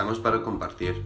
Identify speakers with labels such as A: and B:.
A: estamos para compartir.